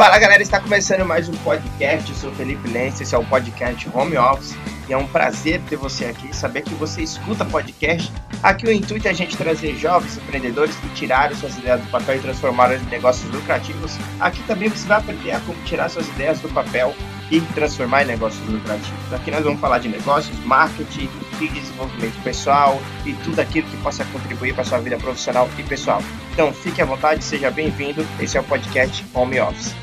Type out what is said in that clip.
Fala galera, está começando mais um podcast. Eu sou Felipe Lense, esse é o podcast Home Office e é um prazer ter você aqui, saber que você escuta podcast. Aqui o intuito é a gente trazer jovens empreendedores que tiraram suas ideias do papel e transformaram em negócios lucrativos. Aqui também você vai aprender a como tirar suas ideias do papel e transformar em negócios lucrativos. Aqui nós vamos falar de negócios, marketing e desenvolvimento pessoal e tudo aquilo que possa contribuir para a sua vida profissional e pessoal. Então fique à vontade, seja bem-vindo. Esse é o podcast Home Office.